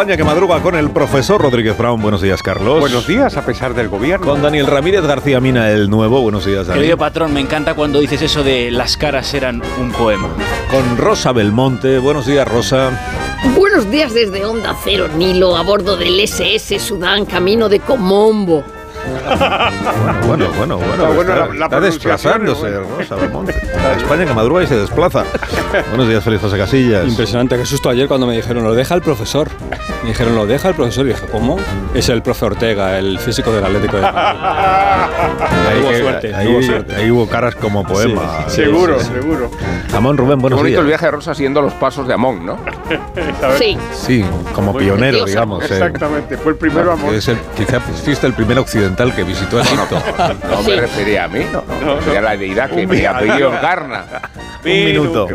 España que madruga con el profesor Rodríguez Brown. Buenos días, Carlos. Buenos días, a pesar del gobierno. Con Daniel Ramírez García Mina, el nuevo. Buenos días, Daniel. Querido patrón, me encanta cuando dices eso de las caras eran un poema. Con Rosa Belmonte. Buenos días, Rosa. Buenos días desde Onda Cero Nilo, a bordo del SS Sudán, camino de Comombo. Bueno, bueno, bueno. bueno, Está buena está, la- la está pronunciación, desplazándose, ¿no? Rosa Belmonte. España que madruga y se desplaza. Buenos días, Feliz José Casillas. Impresionante, qué susto ayer cuando me dijeron, lo deja el profesor. Me dijeron, lo deja el profesor. Y dije, ¿cómo? Es el profe Ortega, el físico del Atlético de Madrid. Ahí, Hubo suerte, ahí- hubo suerte. ahí hubo caras como poema. Sí, seguro, seguro. Jamón Rubén, Qué buenos bonito días. el viaje de Rosa siguiendo los pasos de Amón, ¿no? Sí, Sí, como pionero, digamos. eh. Exactamente, fue el primero amor. Es el, quizá fuiste el primer occidental que visitó Egipto. No me refería a mí, no, no, me refería a la deidad que me ha pedido encarna. Un minuto.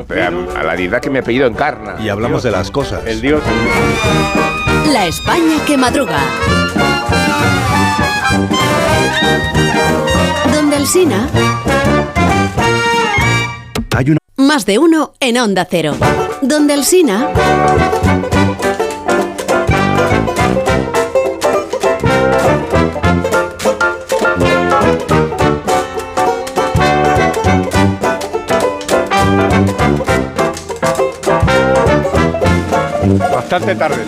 A la deidad que me ha pedido encarna. Y hablamos de las cosas. El dios. La España que madruga. Donde el Sina. Hay una Más de uno en Onda Cero. Donde el Sina. Bastante tarde.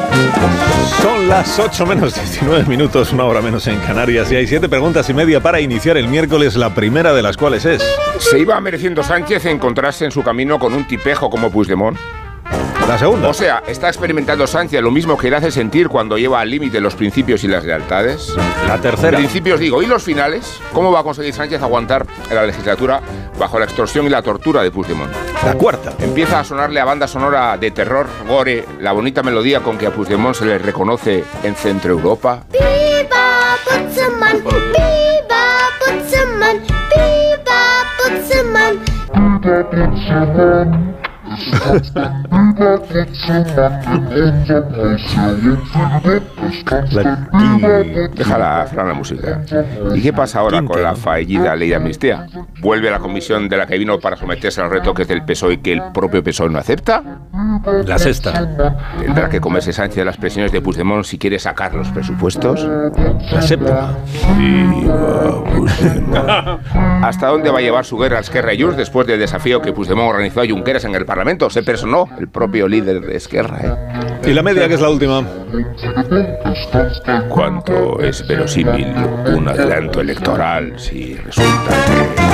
Son las 8 menos 19 minutos, una hora menos en Canarias. Y hay siete preguntas y media para iniciar el miércoles, la primera de las cuales es. ¿Se iba mereciendo Sánchez encontrarse en su camino con un tipejo como Puigdemont? La segunda. O sea, ¿está experimentando Sánchez lo mismo que le hace sentir cuando lleva al límite los principios y las lealtades? La tercera. Principios digo, ¿y los finales? ¿Cómo va a conseguir Sánchez aguantar en la legislatura bajo la extorsión y la tortura de Puigdemont? La cuarta. Empieza a sonarle a banda sonora de terror, gore, la bonita melodía con que a Puigdemont se le reconoce en Centro Europa. Viva Putzemann, viva Putzemann, viva Putzemann. La quinta. Déjala, Fran, la música. ¿Y qué pasa ahora con la fallida ley de amnistía? ¿Vuelve a la comisión de la que vino para someterse al reto que es del PSOE y que el propio PSOE no acepta? La sexta. ¿Tendrá que comerse Sánchez las presiones de Puigdemont si quiere sacar los presupuestos? La séptima. ¿Hasta dónde va a llevar su guerra Esquerra y Junts después del desafío que Puigdemont organizó a Junqueras en el Parlamento? Se personó el propio líder de Esquerra. ¿eh? Y la media, que es la última. ¿Cuánto es verosímil un adelanto electoral si resulta que...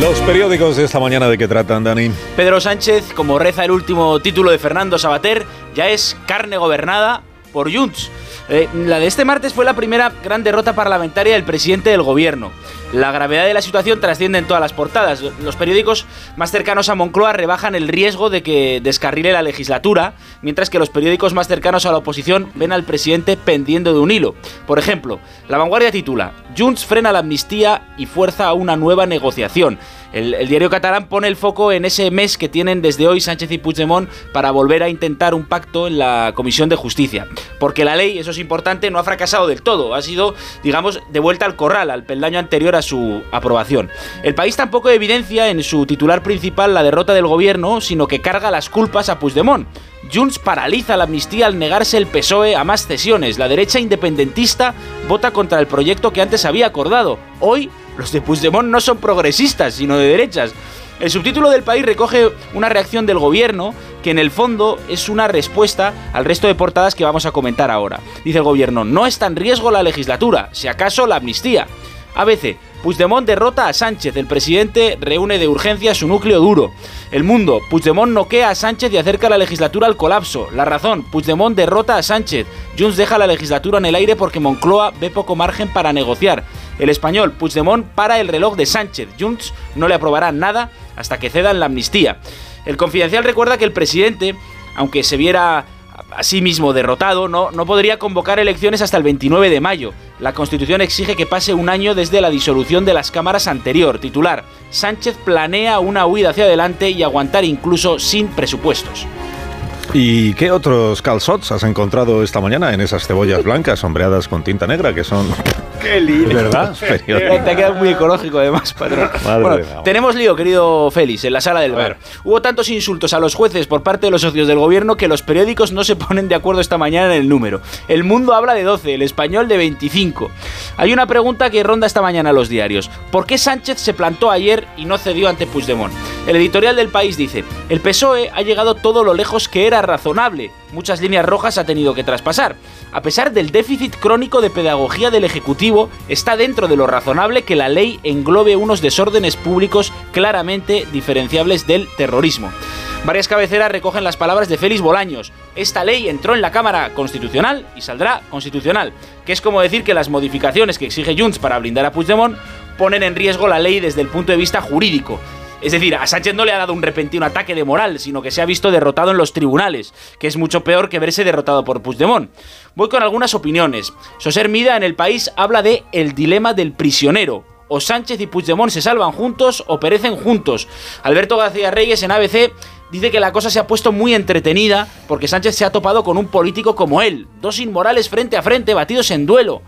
Los periódicos de esta mañana, ¿de qué tratan, Dani? Pedro Sánchez, como reza el último título de Fernando Sabater, ya es carne gobernada por Junts. Eh, la de este martes fue la primera gran derrota parlamentaria del presidente del gobierno. La gravedad de la situación trasciende en todas las portadas. Los periódicos más cercanos a Moncloa rebajan el riesgo de que descarrile la legislatura, mientras que los periódicos más cercanos a la oposición ven al presidente pendiendo de un hilo. Por ejemplo, La Vanguardia titula Junts frena la amnistía y fuerza a una nueva negociación. El, diario catalán pone el foco en ese mes que tienen desde hoy Sánchez y Puigdemont para volver a intentar un pacto en la Comisión de Justicia. Porque la ley, eso es importante, no ha fracasado del todo. Ha sido, digamos, de vuelta al corral, al peldaño anterior a su aprobación. El país tampoco evidencia en su titular principal la derrota del gobierno, sino que carga las culpas a Puigdemont. Junts paraliza la amnistía al negarse el PSOE a más cesiones. La derecha independentista vota contra el proyecto que antes había acordado. Hoy, los de Puigdemont no son progresistas, sino de derechas. El subtítulo del país recoge una reacción del gobierno que en el fondo es una respuesta al resto de portadas que vamos a comentar ahora. Dice el gobierno, no está en riesgo la legislatura, si acaso la amnistía. ABC, Puigdemont derrota a Sánchez. El presidente reúne de urgencia su núcleo duro. El mundo. Puigdemont noquea a Sánchez y acerca la legislatura al colapso. La razón. Puigdemont derrota a Sánchez. Junts deja la legislatura en el aire porque Moncloa ve poco margen para negociar. El español. Puigdemont para el reloj de Sánchez. Junts no le aprobará nada hasta que cedan la amnistía. El confidencial recuerda que el presidente, aunque se viera a sí mismo derrotado, no, no podría convocar elecciones hasta el 29 de mayo. La Constitución exige que pase un año desde la disolución de las cámaras anterior. Titular, Sánchez planea una huida hacia adelante y aguantar incluso sin presupuestos. ¿Y qué otros calzots has encontrado esta mañana en esas cebollas blancas sombreadas con tinta negra que son... Qué lindo. ¿Verdad? Te ha quedado muy ecológico además, patrón. Bueno, tenemos lío, querido Félix, en la sala del bar. Hubo tantos insultos a los jueces por parte de los socios del gobierno que los periódicos no se ponen de acuerdo esta mañana en el número. El Mundo habla de 12, el Español de 25. Hay una pregunta que ronda esta mañana a los diarios. ¿Por qué Sánchez se plantó ayer y no cedió ante Puigdemont? El editorial del país dice, el PSOE ha llegado todo lo lejos que era razonable. Muchas líneas rojas ha tenido que traspasar. A pesar del déficit crónico de pedagogía del Ejecutivo, está dentro de lo razonable que la ley englobe unos desórdenes públicos claramente diferenciables del terrorismo. Varias cabeceras recogen las palabras de Félix Bolaños. Esta ley entró en la Cámara Constitucional y saldrá constitucional, que es como decir que las modificaciones que exige Junts para blindar a Puigdemont ponen en riesgo la ley desde el punto de vista jurídico. Es decir, a Sánchez no le ha dado un repentino ataque de moral, sino que se ha visto derrotado en los tribunales, que es mucho peor que verse derrotado por Puigdemont. Voy con algunas opiniones. Soser Mida en El País habla de el dilema del prisionero. O Sánchez y Puigdemont se salvan juntos o perecen juntos. Alberto García Reyes en ABC dice que la cosa se ha puesto muy entretenida porque Sánchez se ha topado con un político como él. Dos inmorales frente a frente, batidos en duelo.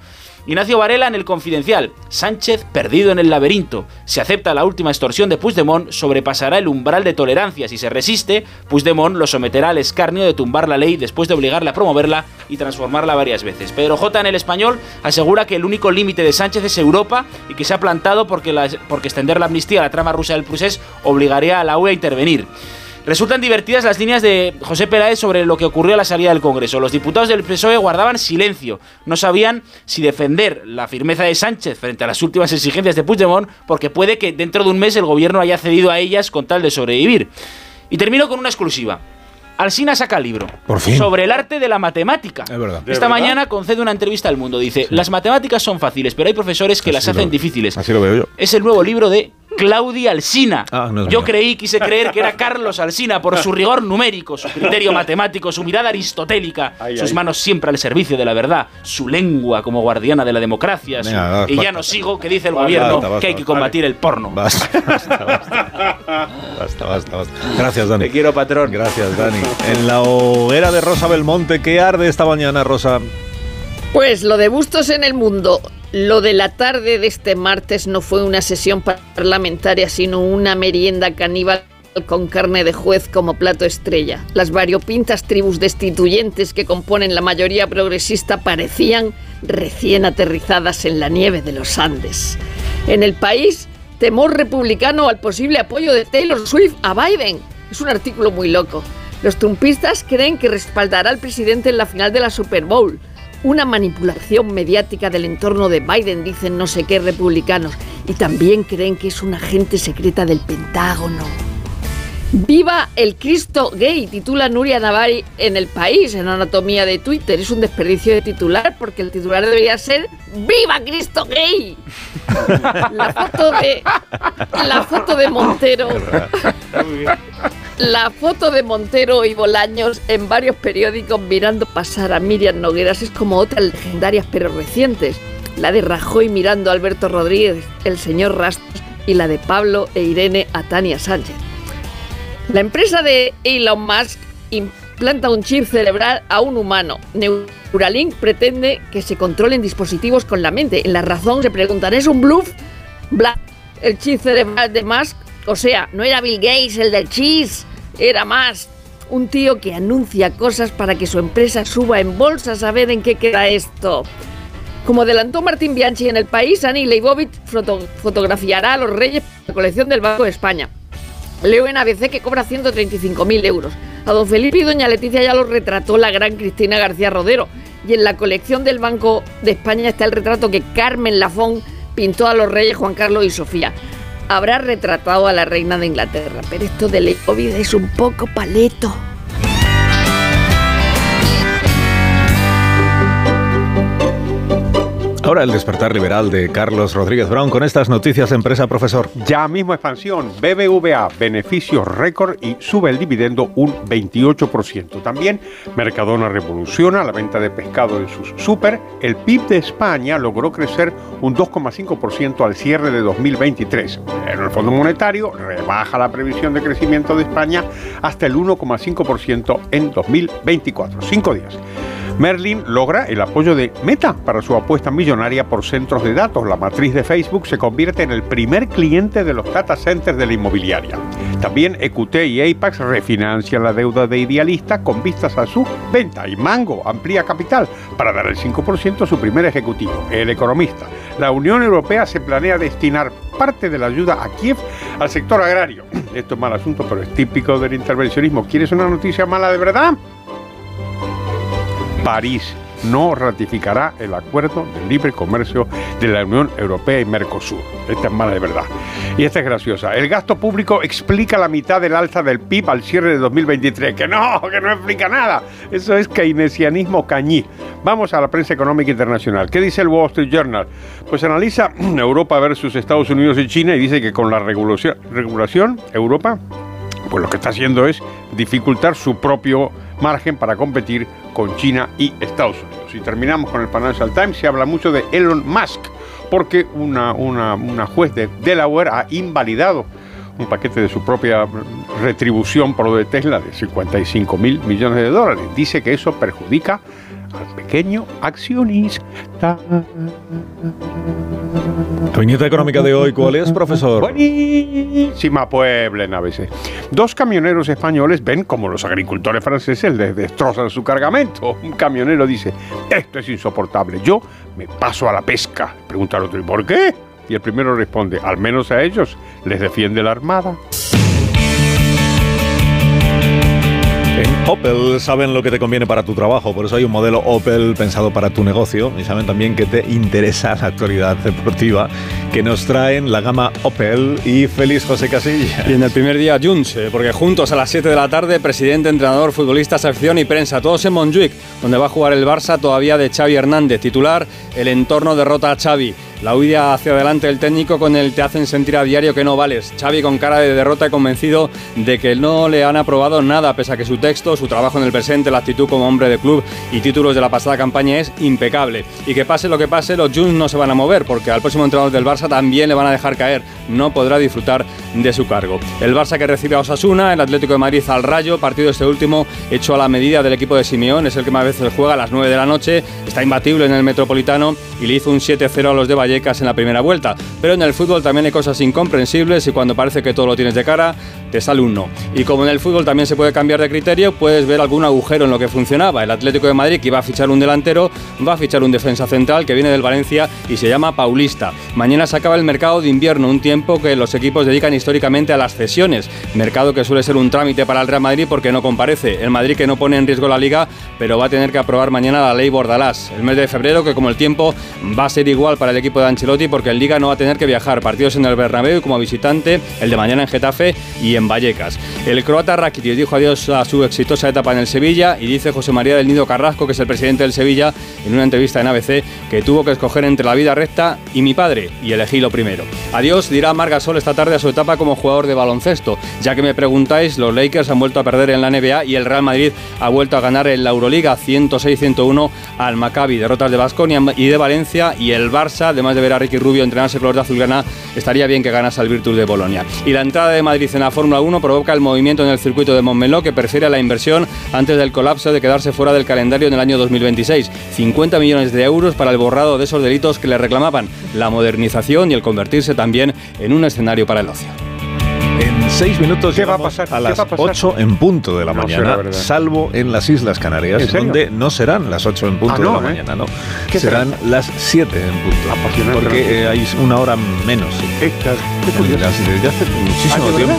Ignacio Varela en el Confidencial. Sánchez perdido en el laberinto. Si acepta la última extorsión de Puigdemont, sobrepasará el umbral de tolerancia. Si se resiste, Puigdemont lo someterá al escarnio de tumbar la ley después de obligarle a promoverla y transformarla varias veces. Pedro J. en el Español asegura que el único límite de Sánchez es Europa y que se ha plantado porque, porque extender la amnistía a la trama rusa del procés obligaría a la UE a intervenir. Resultan divertidas las líneas de José Peláez sobre lo que ocurrió a la salida del Congreso. Los diputados del PSOE guardaban silencio. No sabían si defender la firmeza de Sánchez frente a las últimas exigencias de Puigdemont, porque puede que dentro de un mes el gobierno haya cedido a ellas con tal de sobrevivir. Y termino con una exclusiva. Alsina saca libro Por fin. sobre el arte de la matemática. Es verdad. Esta mañana concede una entrevista al mundo. Dice, las matemáticas son fáciles, pero hay profesores que las hacen lo- difíciles. Así lo veo yo. Es el nuevo libro de Claudia Alsina. Ah, no Yo creí, quise creer que era Carlos Alsina por su rigor numérico, su criterio matemático, su mirada aristotélica, Ay, sus ay. manos siempre al servicio de la verdad, su lengua como guardiana de la democracia. su- y ya no sigo que dice el Basta, gobierno basta, basta, que hay que combatir el porno. Basta, basta, basta. Basta, basta, basta. Gracias, Dani. Te quiero, patrón. Gracias, Dani. En la hoguera de Rosa Belmonte, ¿qué arde esta mañana, Rosa? Pues lo de Bustos en el mundo, lo de la tarde de este martes no fue una sesión parlamentaria, sino una merienda caníbal con carne de juez como plato estrella. Las variopintas tribus destituyentes que componen la mayoría progresista parecían recién aterrizadas en la nieve de los Andes. En el país, temor republicano al posible apoyo de Taylor Swift a Biden. Es un artículo muy loco. Los trumpistas creen que respaldará al presidente en la final de la Super Bowl. Una manipulación mediática del entorno de Biden, dicen no sé qué republicanos. Y también creen que es una agente secreta del Pentágono. ¡Viva el Cristo gay! Titula Nuria Navari en el país, en Anatomía de Twitter. Es un desperdicio de titular porque el titular debería ser ¡Viva Cristo gay! La foto de. La foto de Montero. La foto de Montero y Bolaños en varios periódicos mirando pasar a Miriam Nogueras es como otras legendarias pero recientes. La de Rajoy mirando a Alberto Rodríguez, el señor Rastos y la de Pablo e Irene a Tania Sánchez. La empresa de Elon Musk implanta un chip cerebral a un humano. Neuralink pretende que se controlen dispositivos con la mente. En la razón se preguntan, ¿es un bluff? Bla, el chip cerebral de Musk, o sea, no era Bill Gates el del cheese, era más un tío que anuncia cosas para que su empresa suba en bolsa a saber en qué queda esto. Como adelantó Martín Bianchi en el país, Annie Leibovitz foto- fotografiará a los reyes para la colección del Banco de España. Leo en ABC que cobra 135.000 euros. A don Felipe y doña Leticia ya los retrató la gran Cristina García Rodero. Y en la colección del Banco de España está el retrato que Carmen Lafón pintó a los reyes Juan Carlos y Sofía. Habrá retratado a la reina de Inglaterra, pero esto del COVID es un poco paleto. Ahora el despertar liberal de Carlos Rodríguez Brown con estas noticias empresa, profesor. Ya mismo expansión, BBVA, beneficios récord y sube el dividendo un 28%. También Mercadona revoluciona la venta de pescado en sus super. El PIB de España logró crecer un 2,5% al cierre de 2023. Pero el Fondo Monetario rebaja la previsión de crecimiento de España hasta el 1,5% en 2024. Cinco días. Merlin logra el apoyo de Meta para su apuesta millonaria por centros de datos. La matriz de Facebook se convierte en el primer cliente de los data centers de la inmobiliaria. También EQT y Apex refinancian la deuda de Idealista con vistas a su venta. Y Mango amplía capital para dar el 5% a su primer ejecutivo, el economista. La Unión Europea se planea destinar parte de la ayuda a Kiev al sector agrario. Esto es mal asunto, pero es típico del intervencionismo. ¿Quieres una noticia mala de verdad? París no ratificará el acuerdo de libre comercio de la Unión Europea y Mercosur. Esta es mala de verdad. Y esta es graciosa. El gasto público explica la mitad del alza del PIB al cierre de 2023. Que no, que no explica nada. Eso es keynesianismo cañí. Vamos a la prensa económica internacional. ¿Qué dice el Wall Street Journal? Pues analiza Europa versus Estados Unidos y China y dice que con la regulación, regulación Europa pues lo que está haciendo es dificultar su propio margen para competir con China y Estados Unidos. Y terminamos con el Financial Times, se habla mucho de Elon Musk, porque una, una, una juez de Delaware ha invalidado un paquete de su propia retribución por lo de Tesla de 55 mil millones de dólares. Dice que eso perjudica al pequeño accionista. La viñeta económica de hoy, ¿cuál es, profesor? Buenísima Pueblen a veces. Dos camioneros españoles ven como los agricultores franceses les destrozan su cargamento. Un camionero dice, esto es insoportable, yo me paso a la pesca. Pregunta al otro, ¿y por qué? Y el primero responde, al menos a ellos les defiende la armada. En Opel saben lo que te conviene para tu trabajo, por eso hay un modelo Opel pensado para tu negocio y saben también que te interesa la actualidad deportiva que nos traen la gama Opel y Félix José Casilla. Y en el primer día Junts, eh, porque juntos a las 7 de la tarde, presidente, entrenador, futbolista, sección y prensa, todos en Montjuic, donde va a jugar el Barça todavía de Xavi Hernández, titular, el entorno derrota a Xavi. La huida hacia adelante del técnico con el te hacen sentir a diario que no vales. Xavi con cara de derrota y convencido de que no le han aprobado nada, pese a que su texto, su trabajo en el presente, la actitud como hombre de club y títulos de la pasada campaña es impecable. Y que pase lo que pase, los Juns no se van a mover, porque al próximo entrenador del Barça también le van a dejar caer. No podrá disfrutar de su cargo. El Barça que recibe a Osasuna, el Atlético de Madrid al Rayo, partido este último hecho a la medida del equipo de Simeón, es el que más veces juega a las 9 de la noche, está imbatible en el Metropolitano y le hizo un 7-0 a los de Vallecas en la primera vuelta. Pero en el fútbol también hay cosas incomprensibles y cuando parece que todo lo tienes de cara, te sale un no. Y como en el fútbol también se puede cambiar de criterio, puedes ver algún agujero en lo que funcionaba. El Atlético de Madrid, que iba a fichar un delantero, va a fichar un defensa central que viene del Valencia y se llama Paulista. Mañana se acaba el mercado de invierno, un tiempo que los equipos dedican históricamente a las cesiones. Mercado que suele ser un trámite para el Real Madrid porque no comparece. El Madrid que no pone en riesgo la liga, pero va a tener que aprobar mañana la ley Bordalás. El mes de febrero, que como el tiempo va a ser igual para el equipo de Ancelotti porque en liga no va a tener que viajar. Partidos en el Bernabéu como visitante, el de mañana en Getafe y en Vallecas. El croata Rakitic dijo adiós a su exitosa etapa en el Sevilla y dice José María del Nido Carrasco, que es el presidente del Sevilla, en una entrevista en ABC, que tuvo que escoger entre la vida recta y mi padre y elegí lo primero. Adiós, dirá Margasol esta tarde a su etapa como jugador de baloncesto. Ya que me preguntáis, los Lakers han vuelto a perder en la NBA y el Real Madrid ha vuelto a ganar en la Euroliga 106-101 al Maccabi. Derrotas de Basconia y de Valencia y el Barça, además de ver a Ricky Rubio entrenarse color de azulgrana, estaría bien que ganase al Virtus de Bolonia. Y la entrada de Madrid en la Fórmula 1 provoca el movimiento en el circuito de Montmeló que prefiere la inversión antes del colapso de quedarse fuera del calendario en el año 2026. 50 millones de euros para el borrado de esos delitos que le reclamaban, la modernización y el convertirse también en un escenario para el ocio. Seis minutos ¿Qué va a pasar? a ¿Qué las? 8 en punto de la No mañana, salvo en las Islas Canarias, donde no serán las 8 en punto Ah, de la ¿eh? mañana, no. ¿Qué Serán las 7 en punto. Apasionante, Porque eh, hay una hora menos. sí. Esta, qué En curioso. las- Desde hace. Muchísimo tiempo.